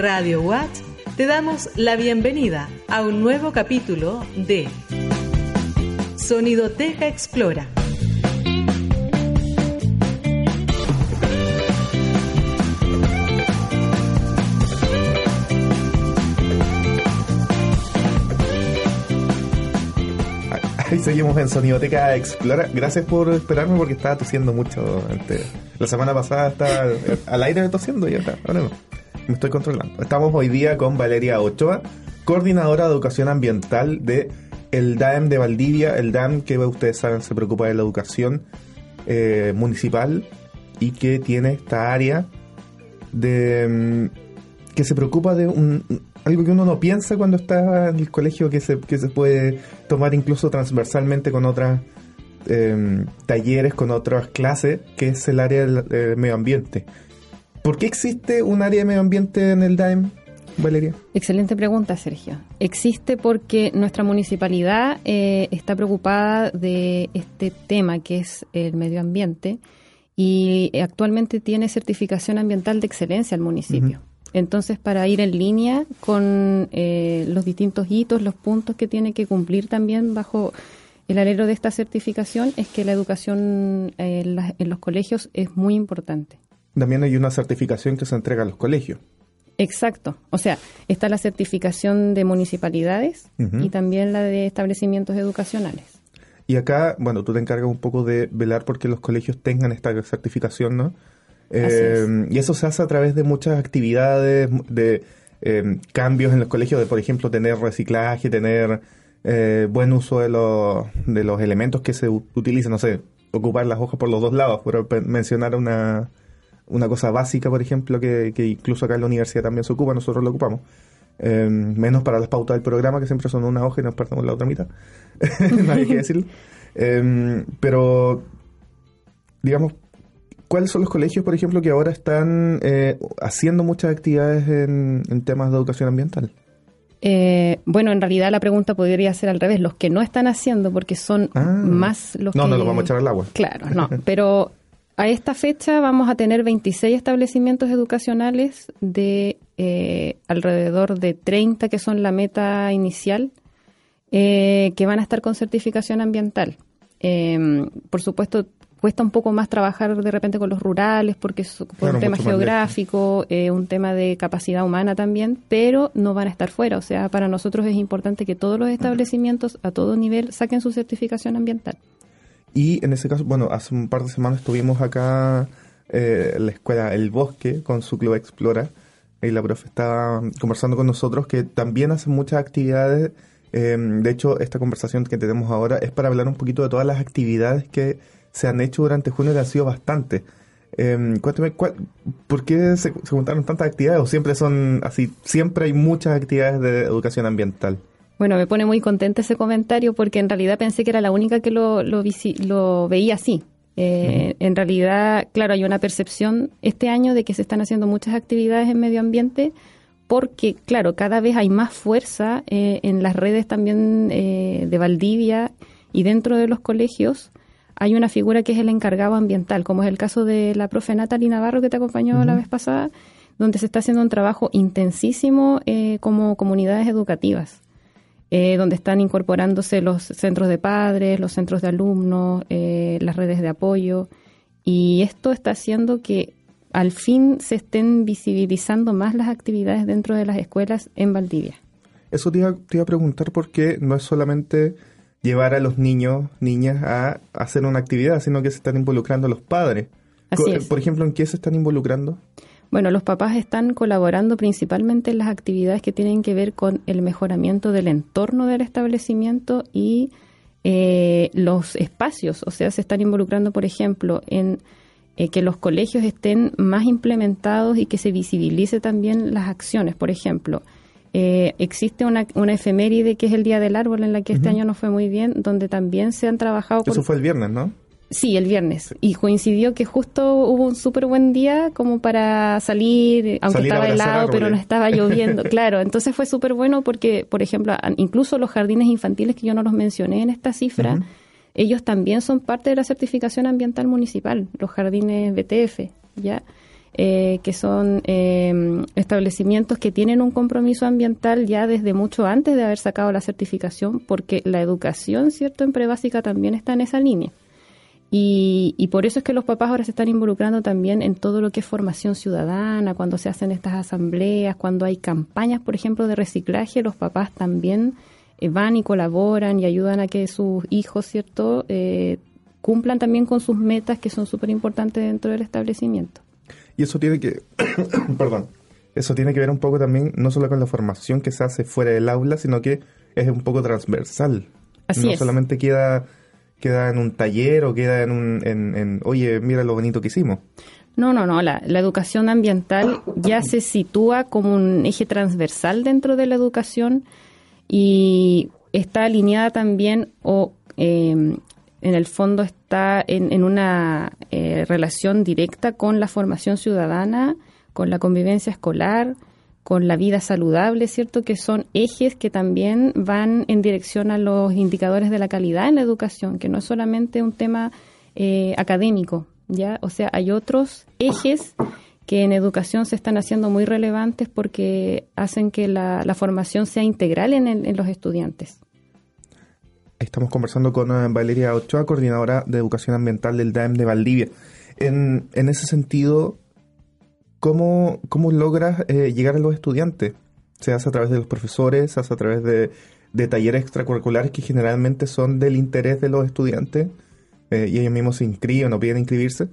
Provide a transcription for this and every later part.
Radio Watch te damos la bienvenida a un nuevo capítulo de Sonidoteca Explora. Ahí seguimos en Sonidoteca Explora. Gracias por esperarme porque estaba tosiendo mucho. antes. La semana pasada estaba al aire tosiendo y ya está. Ahora no. Me estoy controlando. Estamos hoy día con Valeria Ochoa, coordinadora de educación ambiental de el DAEM de Valdivia. El DAEM, que ustedes saben, se preocupa de la educación eh, municipal y que tiene esta área de mm, que se preocupa de un, algo que uno no piensa cuando está en el colegio que se, que se puede tomar incluso transversalmente con otras eh, talleres, con otras clases, que es el área del eh, medio ambiente. ¿Por qué existe un área de medio ambiente en el DAEM, Valeria? Excelente pregunta, Sergio. Existe porque nuestra municipalidad eh, está preocupada de este tema que es el medio ambiente y actualmente tiene certificación ambiental de excelencia al municipio. Entonces, para ir en línea con eh, los distintos hitos, los puntos que tiene que cumplir también bajo el alero de esta certificación, es que la educación eh, en, la- en los colegios es muy importante. También hay una certificación que se entrega a los colegios. Exacto. O sea, está la certificación de municipalidades y también la de establecimientos educacionales. Y acá, bueno, tú te encargas un poco de velar porque los colegios tengan esta certificación, ¿no? Eh, y eso se hace a través de muchas actividades, de eh, cambios en los colegios, de por ejemplo tener reciclaje, tener eh, buen uso de los, de los elementos que se utilizan, no sé, ocupar las hojas por los dos lados, por mencionar una, una cosa básica, por ejemplo, que, que incluso acá en la universidad también se ocupa, nosotros lo ocupamos. Eh, menos para las pautas del programa, que siempre son una hoja y nos partimos la otra mitad. no hay que decirlo. Eh, pero, digamos, ¿cuáles son los colegios, por ejemplo, que ahora están eh, haciendo muchas actividades en, en temas de educación ambiental? Eh, bueno, en realidad la pregunta podría ser al revés, los que no están haciendo, porque son Ah. más los no, que... no los vamos a echar al agua. Claro, no, pero a esta fecha vamos a tener 26 establecimientos educacionales de eh, alrededor de 30 que son la meta inicial, eh, que van a estar con certificación ambiental. Eh, por supuesto, cuesta un poco más trabajar de repente con los rurales porque es por Claro, un tema geográfico, eh, un tema de capacidad humana también, pero no van a estar fuera. O sea, para nosotros es importante que todos los establecimientos a todo nivel saquen su certificación ambiental. Y en ese caso, bueno, hace un par de semanas estuvimos acá eh, en la escuela El Bosque con su club Explora. Y la profe estaba conversando con nosotros que también hacen muchas actividades. eh, de hecho, esta conversación que tenemos ahora es para hablar un poquito de todas las actividades que se han hecho durante junio, que han sido bastante. Eh, cuéntame, ¿cuál- ¿por qué se, se juntaron tantas actividades? ¿O siempre son así? Siempre hay muchas actividades de educación ambiental. Bueno, me pone muy contenta ese comentario porque en realidad pensé que era la única que lo, lo, veía así. Eh, En realidad, claro, hay una percepción este año de que se están haciendo muchas actividades en medio ambiente porque, claro, cada vez hay más fuerza eh, en las redes también eh, de Valdivia y dentro de los colegios hay una figura que es el encargado ambiental, como es el caso de la profe Natalie Navarro que te acompañó la vez pasada, donde se está haciendo un trabajo intensísimo eh, como comunidades educativas eh, donde están incorporándose los centros de padres, los centros de alumnos, eh, las redes de apoyo. Y esto está haciendo que al fin se estén visibilizando más las actividades dentro de las escuelas en Valdivia. Eso te iba, te iba a preguntar porque no es solamente llevar a los niños, niñas a hacer una actividad, sino que se están involucrando los padres. Así es. Por ejemplo, ¿en qué se están involucrando? Bueno, los papás están colaborando principalmente en las actividades que tienen que ver con el mejoramiento del entorno del establecimiento y eh, los espacios. O sea, se están involucrando, por ejemplo, en eh, que los colegios estén más implementados y que se visibilice también las acciones. Por ejemplo, eh, existe una, una efeméride que es el Día del Árbol, en la que este año no fue muy bien, donde también se han trabajado Eso fue el viernes, ¿no? Sí, el viernes. Y coincidió que justo hubo un súper buen día como para salir, aunque Salir estaba helado, pero no estaba lloviendo. claro, entonces fue súper bueno porque, por ejemplo, incluso los jardines infantiles que yo no los mencioné en esta cifra, ellos también son parte de la certificación ambiental municipal, los jardines BTF, ¿ya? eh, que son eh, establecimientos que tienen un compromiso ambiental ya desde mucho antes de haber sacado la certificación, porque la educación, ¿cierto?, en prebásica también está en esa línea. Y, y, por eso es que los papás ahora se están involucrando también en todo lo que es formación ciudadana, cuando se hacen estas asambleas, cuando hay campañas, por ejemplo, de reciclaje, los papás también eh, van y colaboran y ayudan a que sus hijos, ¿cierto?, eh, cumplan también con sus metas que son súper importantes dentro del establecimiento. Y eso tiene que, perdón, eso tiene que ver un poco también no solo con la formación que se hace fuera del aula, sino que es un poco transversal. Así no es. solamente queda queda en un taller o queda en un, en, oye, mira lo bonito que hicimos. No, no, no. La, la, educación ambiental ya se sitúa como un eje transversal dentro de la educación y está alineada también o eh, en el fondo está en, en una eh, relación directa con la formación ciudadana, con la convivencia escolar, con la vida saludable, ¿cierto? Que son ejes que también van en dirección a los indicadores de la calidad en la educación, que no es solamente un tema eh, académico, ¿ya? O sea, hay otros ejes que en educación se están haciendo muy relevantes porque hacen que la, la formación sea integral en, el, en, los estudiantes. Estamos conversando con uh, Valeria Ochoa, coordinadora de educación ambiental del DAEM de Valdivia. En, en ese sentido, ¿cómo, cómo logras eh, llegar a los estudiantes? Se hace a través de los profesores, se hace a través de, de talleres extracurriculares que generalmente son del interés de los estudiantes eh, y ellos mismos se inscriben o piden inscribirse.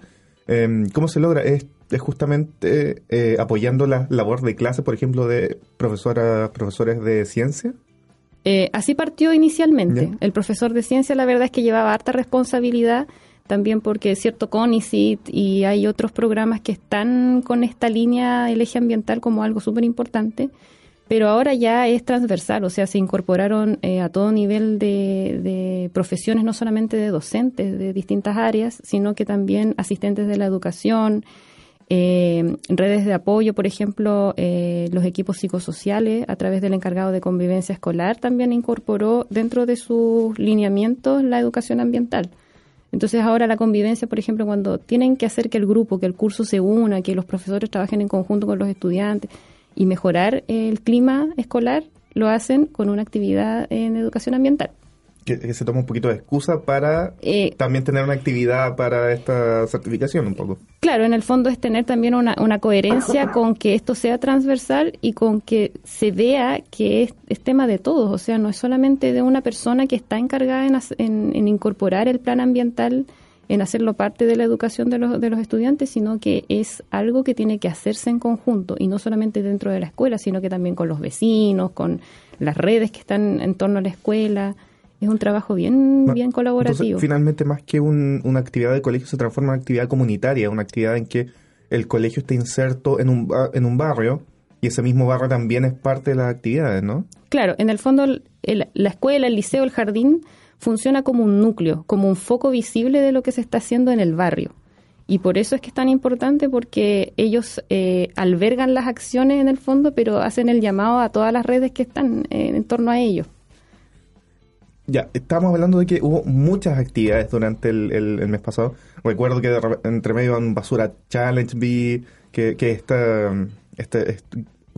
Eh, ¿Cómo se logra? Es, es justamente eh, apoyando la labor de clase, por ejemplo, de profesoras, profesores de ciencia. Eh, así partió inicialmente. ¿Ya? El profesor de ciencia, la verdad es que llevaba harta responsabilidad, también porque es cierto CONICIT y hay otros programas que están con esta línea del eje ambiental como algo súper importante, pero ahora ya es transversal, o sea, se incorporaron eh, a todo nivel de, de, profesiones, no solamente de docentes de distintas áreas, sino que también asistentes de la educación, eh, redes de apoyo, por ejemplo, eh, los equipos psicosociales a través del encargado de convivencia escolar también incorporó dentro de sus lineamientos la educación ambiental. Entonces ahora la convivencia, por ejemplo, cuando tienen que hacer que el grupo, que el curso se una, que los profesores trabajen en conjunto con los estudiantes y mejorar el clima escolar, lo hacen con una actividad en educación ambiental que, que, se toma un poquito de excusa para eh, también tener una actividad para esta certificación un poco. Claro, en el fondo es tener también una, una coherencia con que esto sea transversal y con que se vea que es, es, tema de todos, o sea, no es solamente de una persona que está encargada en, en, en incorporar el plan ambiental, en hacerlo parte de la educación de los, de los estudiantes, sino que es algo que tiene que hacerse en conjunto y no solamente dentro de la escuela, sino que también con los vecinos, con las redes que están en torno a la escuela es un trabajo bien, bien colaborativo. Entonces, finalmente, más que un, una actividad de colegio, se transforma en una actividad comunitaria, una actividad en que el colegio está inserto en un, en un barrio y ese mismo barrio también es parte de las actividades, ¿no? Claro, en el fondo el, la escuela, el liceo, el jardín funciona como un núcleo, como un foco visible de lo que se está haciendo en el barrio. Y por eso es que es tan importante porque ellos eh, albergan las acciones en el fondo, pero hacen el llamado a todas las redes que están eh, en torno a ellos. Ya, estábamos hablando de que hubo muchas actividades durante el, el, el mes pasado. Recuerdo que de, entre medio en Basura Challenge vi que, que esta, este,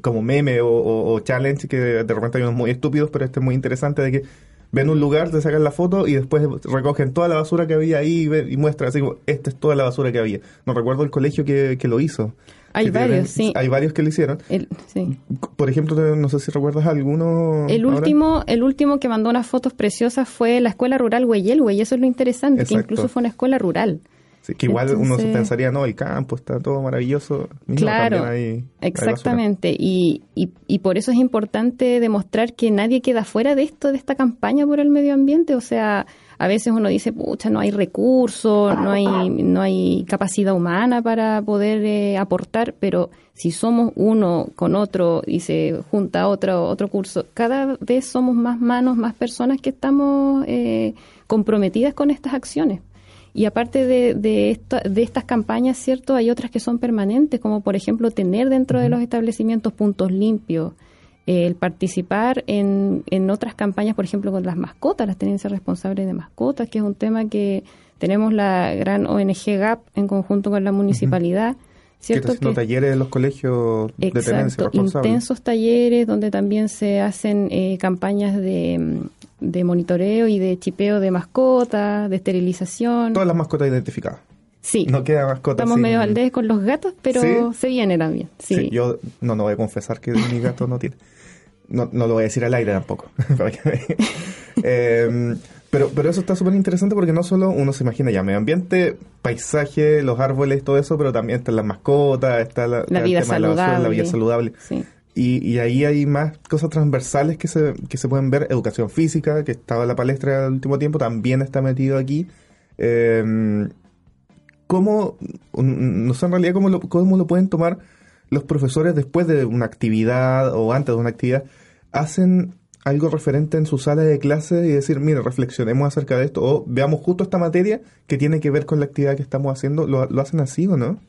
como meme o, challenge que de repente hay unos muy estúpidos, pero este es muy interesante de que ven un lugar, te sacan la foto y después recogen toda la basura que había ahí y muestran así como, esta es toda la basura que había. No recuerdo el colegio que, que lo hizo. Hay varios, tienen, sí. Hay varios que lo hicieron. El, sí. Por ejemplo, no sé si recuerdas alguno. El ahora? último, el último que mandó unas fotos preciosas fue la escuela rural Hueyelwe, y eso es lo interesante, Exacto. que incluso fue una escuela rural. Sí, que igual Entonces, uno se pensaría, no, el campo está todo maravilloso. Claro, hay, exactamente. Hay y, y, y, por eso es importante demostrar que nadie queda fuera de esto, de esta campaña por el medio ambiente. O sea, a veces uno dice, pucha, no hay recursos, no hay, no hay capacidad humana para poder eh, aportar, pero si somos uno con otro y se junta otro, otro curso, cada vez somos más manos, más personas que estamos eh, comprometidas con estas acciones. Y aparte de, de, esta, de, estas campañas, ¿cierto? Hay otras que son permanentes, como por ejemplo tener dentro de los establecimientos puntos limpios, el participar en, en, otras campañas, por ejemplo, con las mascotas, las tenencias responsables de mascotas, que es un tema que tenemos la gran ONG GAP en conjunto con la municipalidad. Uh -huh. ¿cierto? Que haciendo talleres en los colegios de tenencia responsable. intensos talleres donde también se hacen eh, campañas de, de, monitoreo y de chipeo de mascotas, de esterilización. Todas las mascotas identificadas. Sí. No queda mascota Estamos medio al con los gatos, pero se viene también. Sí. Yo no, no voy a confesar que mi gato no tiene. No, no lo voy a decir al aire tampoco. eh, pero, pero eso está súper interesante porque no solo uno se imagina ya medio ambiente, paisaje, los árboles, todo eso, pero también están las mascotas, está la, la vida saludable. la, vida saludable. Y, y, ahí hay más cosas transversales que se, que se pueden ver. Educación física, que estaba en la palestra el último tiempo, también está metido aquí. Eh, ¿Cómo, no sé en realidad cómo lo, cómo lo pueden tomar los profesores después de una actividad o antes de una actividad? ¿Hacen algo referente en su sala de clase y decir, mire, reflexionemos acerca de esto o veamos justo esta materia que tiene que ver con la actividad que estamos haciendo? ¿Lo, hacen así o no?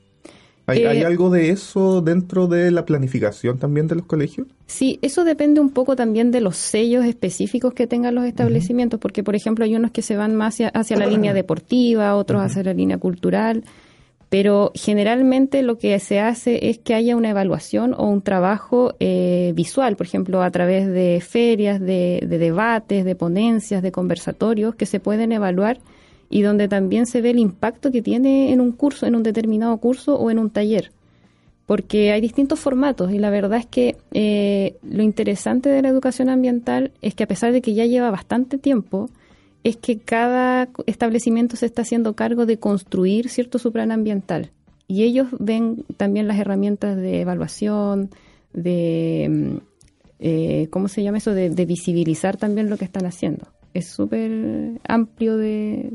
¿Hay, ¿Hay, eh, algo de eso dentro de la planificación también de los colegios? Sí, eso depende un poco también de los sellos específicos que tengan los establecimientos, porque por ejemplo hay unos que se van más hacia, la línea deportiva, otros hacia la línea cultural pero generalmente lo que se hace es que haya una evaluación o un trabajo eh, visual, por ejemplo, a través de ferias, de, debates, de ponencias, de conversatorios que se pueden evaluar y donde también se ve el impacto que tiene en un curso, en un determinado curso o en un taller. Porque hay distintos formatos y la verdad es que eh, lo interesante de la educación ambiental es que a pesar de que ya lleva bastante tiempo, es que cada establecimiento se está haciendo cargo de construir cierto su plan ambiental y ellos ven también las herramientas de evaluación, de, mm, eh, ¿cómo se llama eso? De, visibilizar también lo que están haciendo. Es súper amplio, de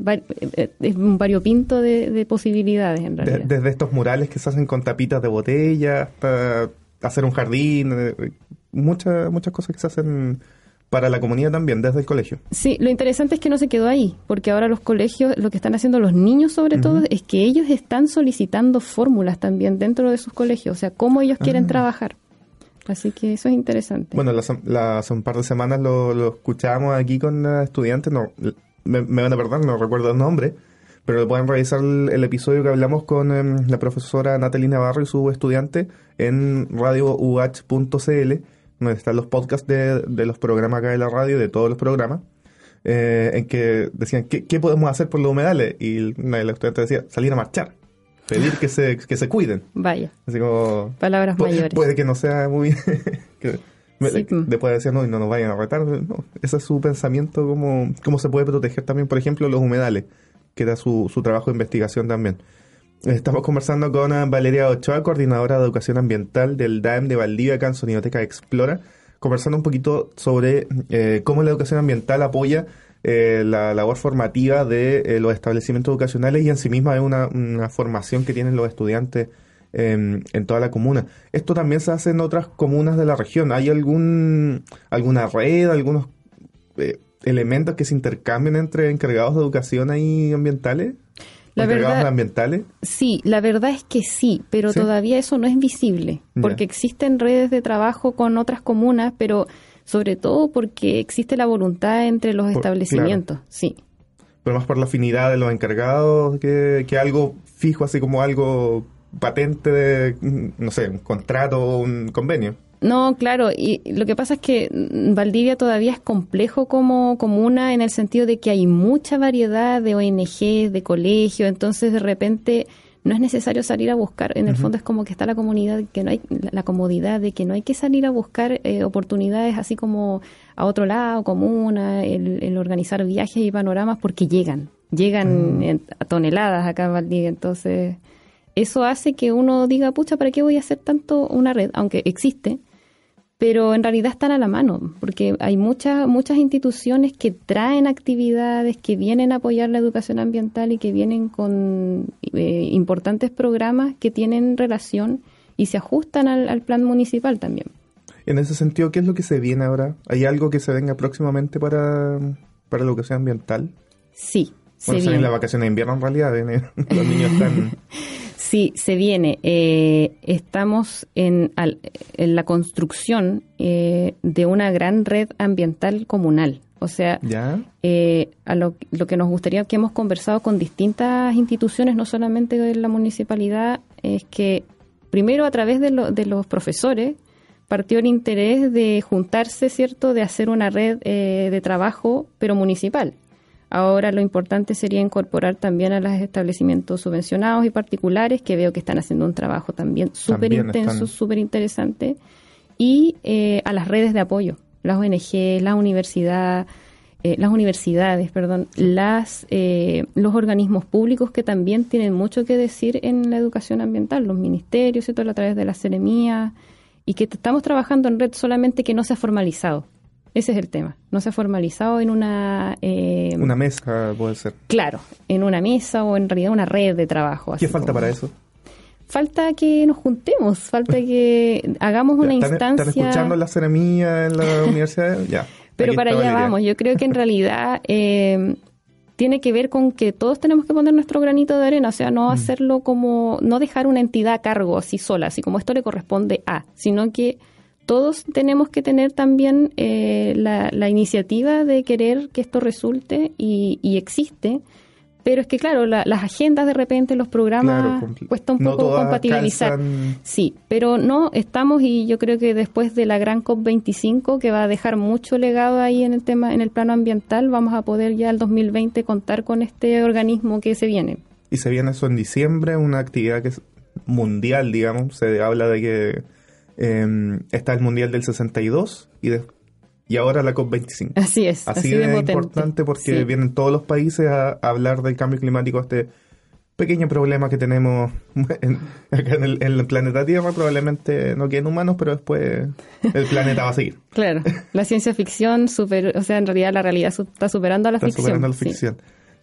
eh, es un variopinto de, de posibilidades en realidad. desde estos murales que se hacen con tapitas de botella hasta hacer un jardín, eh, muchas, muchas cosas que se hacen para la comunidad también, desde el colegio. Sí, lo interesante es que no se quedó ahí, porque ahora los colegios, lo que están haciendo los niños sobre todo, es que ellos están solicitando fórmulas también dentro de sus colegios, o sea, cómo ellos quieren ah. trabajar. Así que eso es interesante. Bueno, hace un par de semanas lo, lo escuchábamos aquí con estudiantes, no, me, van a perdonar, no recuerdo el nombre, pero pueden revisar el, episodio que hablamos con em, la profesora Natalie Navarro y su estudiante en radiouh.cl donde están los podcasts de, los programas acá de la radio, de todos los programas, eh, en que decían, ¿qué, ¿qué, podemos hacer por los humedales? Y una de las estudiantes decía, salir a marchar, pedir que se, que se cuiden. Vaya. Así como... Palabras mayores. Puede que no sea muy... que, Después decía, no, y no nos vayan a retar. No, ese es su pensamiento, cómo, cómo se puede proteger también, por ejemplo, los humedales, que era su, su trabajo de investigación también. Estamos conversando con Valeria Ochoa, coordinadora de educación ambiental del DAEM de Valdivia, acá en Sonioteca Explora, conversando un poquito sobre eh, cómo la educación ambiental apoya eh, la labor formativa de los establecimientos educacionales y en sí misma es una, formación que tienen los estudiantes en toda la comuna. Esto también se hace en otras comunas de la región. ¿Hay algún alguna red, algunos elementos que se intercambien entre encargados de educación y ambientales? La verdad, ambientales? Sí, la verdad es que sí, pero todavía eso no es visible, porque existen redes de trabajo con otras comunas, pero sobre todo porque existe la voluntad entre los establecimientos, sí. Pero más por la afinidad de los encargados que, que algo fijo, así como algo patente de, no sé, un contrato o un convenio. No, claro, y lo que pasa es que Valdivia todavía es complejo como comuna en el sentido de que hay mucha variedad de ONG, de colegios, entonces de repente no es necesario salir a buscar, en el fondo es como que está la comunidad, que no hay la comodidad de que no hay que salir a buscar eh, oportunidades así como a otro lado, comuna, el, organizar viajes y panoramas porque llegan, llegan mm. a toneladas acá en Valdivia, entonces eso hace que uno diga, pucha, ¿para qué voy a hacer tanto una red? Aunque existe, pero en realidad están a la mano, porque hay muchas muchas instituciones que traen actividades, que vienen a apoyar la educación ambiental y que vienen con eh, importantes programas que tienen relación y se ajustan al, plan municipal también. En ese sentido, ¿qué es lo que se viene ahora? ¿Hay algo que se venga próximamente para, para la educación ambiental? Sí. Bueno, se la vacación de invierno en realidad, los niños están... Sí, se viene. Eh, estamos en, en, la construcción eh, de una gran red ambiental comunal. O sea, eh, a lo, lo, que nos gustaría que hemos conversado con distintas instituciones, no solamente de la municipalidad, es que primero a través de, de los profesores, partió el interés de juntarse, ¿cierto?, de hacer una red eh, de trabajo, pero municipal. Ahora lo importante sería incorporar también a los establecimientos subvencionados y particulares, que veo que están haciendo un trabajo también súper intenso, súper interesante, y eh, a las redes de apoyo, las ONG, la universidad, eh, las universidades, perdón, las, los organismos públicos que también tienen mucho que decir en la educación ambiental, los ministerios, todo a través de la seremía, y que estamos trabajando en red solamente que no se ha formalizado. Ese es el tema. No se ha formalizado en una... Eh, una mesa, puede ser. Claro, en una mesa o en realidad una red de trabajo. ¿Qué falta para eso? Falta que nos juntemos, falta que hagamos una instancia... ¿Están escuchando la ceremonia en la universidad? Ya. Pero para allá vamos. Yo creo que en realidad eh, tiene que ver con que todos tenemos que poner nuestro granito de arena, o sea, no mm. hacerlo como, no dejar una entidad a cargo así sola, así como esto le corresponde a, sino que todos tenemos que tener también eh, la, iniciativa de querer que esto resulte y, y existe pero es que, claro, las agendas de repente, los programas, cuesta un poco compatibilizar. Sí, pero no, estamos y yo creo que después de la gran COP25, que va a dejar mucho legado ahí en el tema, en el plano ambiental, vamos a poder ya el 2020 contar con este organismo que se viene. Y se viene eso en diciembre, una actividad que es mundial, digamos. Se habla de que eh, está el Mundial del 62 y de, y ahora la COP25. Así es. Así, de, importante porque vienen todos los países a, hablar del cambio climático, este pequeño problema que tenemos en, acá en el, planeta Tierra. Probablemente no queden humanos, pero después el planeta va a seguir. Claro, la ciencia ficción, super, o sea, en realidad la realidad está superando a la ficción. Superando la ficción.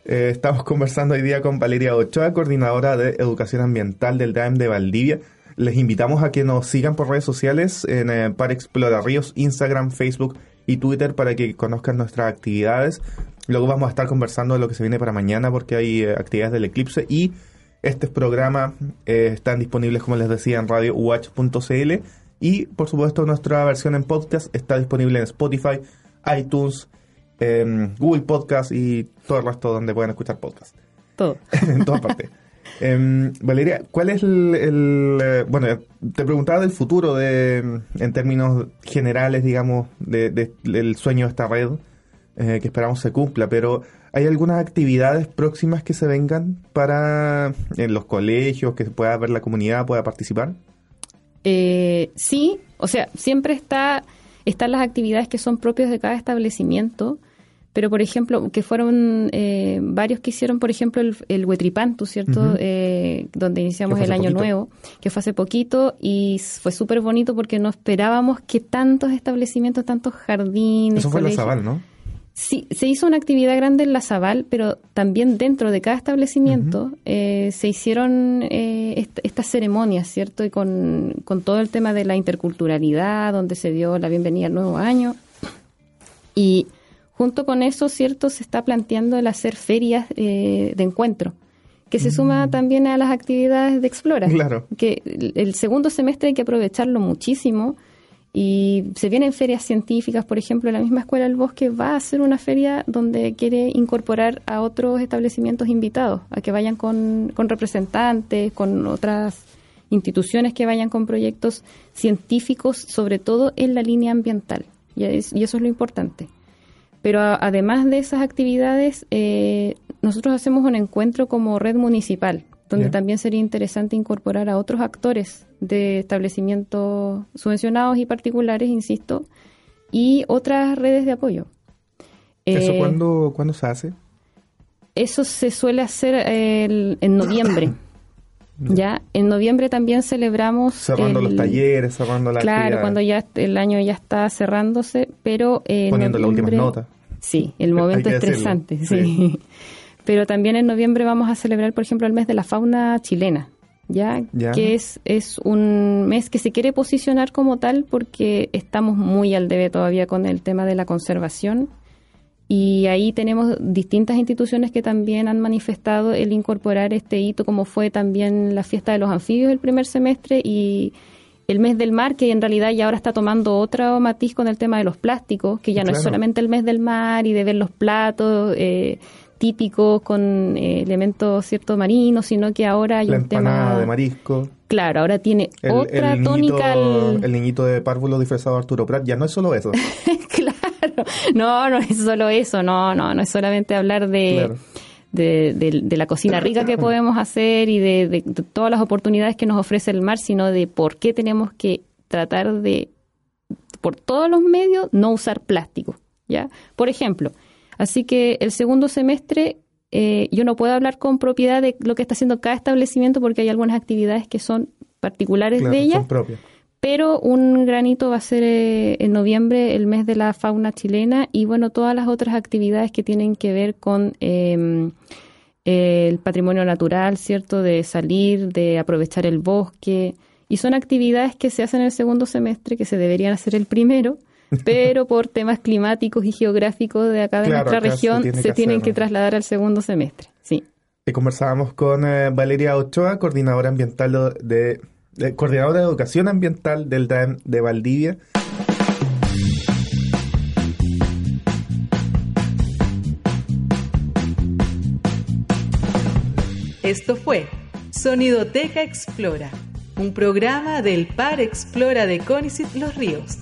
Eh, estamos conversando hoy día con Valeria Ochoa, coordinadora de Educación Ambiental del DAEM de Valdivia. Les invitamos a que nos sigan por redes sociales en eh, Para Explorar Ríos, Instagram, Facebook y Twitter para que conozcan nuestras actividades. Luego vamos a estar conversando de lo que se viene para mañana porque hay eh, actividades del eclipse y este programa eh, están disponibles, como les decía, en radiowatch.cl y por supuesto nuestra versión en podcast está disponible en Spotify, iTunes, Google Podcast y todo el resto donde pueden escuchar podcast. Todo. en todas partes. Em, Valeria, ¿cuál es el, eh, Bueno, te preguntaba del futuro de, en términos generales, digamos, del sueño de esta red, eh, que esperamos se cumpla, pero ¿hay algunas actividades próximas que se vengan para en los colegios, que pueda ver la comunidad, pueda participar? Eh, sí, o sea, siempre está están las actividades que son propias de cada establecimiento, pero por ejemplo, que fueron eh, varios que hicieron, por ejemplo, el, el Huetripantu, ¿cierto? eh, donde iniciamos el año nuevo, que fue hace poquito y fue súper bonito porque no esperábamos que tantos establecimientos, tantos jardines. Eso fue en la Zaval, ¿no? Sí, se hizo una actividad grande en la Zaval, pero también dentro de cada establecimiento eh, se hicieron eh, estas ceremonias, ¿cierto? Y con, con todo el tema de la interculturalidad, donde se dio la bienvenida al nuevo año. Y Junto con eso, cierto, se está planteando el hacer ferias eh, de encuentro, que se suma mm. también a las actividades de Explora. Claro. Que el segundo semestre hay que aprovecharlo muchísimo y se vienen ferias científicas, por ejemplo, la misma Escuela del Bosque va a hacer una feria donde quiere incorporar a otros establecimientos invitados, a que vayan con, con representantes, con otras instituciones que vayan con proyectos científicos, sobre todo en la línea ambiental. Y, y eso es lo importante. Pero además de esas actividades, eh, nosotros hacemos un encuentro como red municipal, donde también sería interesante incorporar a otros actores de establecimientos subvencionados y particulares, insisto, y otras redes de apoyo. ¿Eso eh, cuándo, se hace? Eso se suele hacer en noviembre. Ya, en noviembre también celebramos... Cerrando los talleres, cerrando la Claro, cuando ya el año ya está cerrándose, pero... Eh, Poniendo la última nota. Sí, el momento estresante, sí. Pero también en noviembre vamos a celebrar, por ejemplo, el mes de la fauna chilena, ¿ya? Que es, es un mes que se quiere posicionar como tal porque estamos muy al debe todavía con el tema de la conservación y ahí tenemos distintas instituciones que también han manifestado el incorporar este hito, como fue también la fiesta de los anfibios el primer semestre y el mes del mar, que en realidad ya ahora está tomando otro matiz con el tema de los plásticos, que ya no es solamente el mes del mar y de ver los platos. Eh, típicos con eh, elementos cierto marinos, sino que ahora hay La un tema de marisco. Claro, ahora tiene El, otra el tónica. el niñito de párvulo disfrazado de Arturo Prat. Ya no es solo eso. no, no es solo eso, no, no, no es solamente hablar de, Claro. de, de- de la cocina rica que podemos hacer y de, todas las oportunidades que nos ofrece el mar, sino de por qué tenemos que tratar de, por todos los medios, no usar plástico, ¿ya? Por ejemplo, así que el segundo semestre eh, yo no puedo hablar con propiedad de lo que está haciendo cada establecimiento porque hay algunas actividades que son particulares Claro, de ella son propias. Pero un granito va a ser eh, en noviembre, el mes de la fauna chilena, y bueno, todas las otras actividades que tienen que ver con eh, el patrimonio natural, ¿cierto? De salir, de aprovechar el bosque. Y son actividades que se hacen en el segundo semestre, que se deberían hacer el primero, pero por temas climáticos y geográficos de acá de Claro, nuestra se región tiene se que tienen hacer, que trasladar al segundo semestre. Sí. Y conversábamos con eh, Valeria Ochoa, coordinadora ambiental de, de- coordinadora de educación ambiental del DAEM de Valdivia. Esto fue Sonidoteca Explora, un programa del Par Explora de Conicet Los Ríos.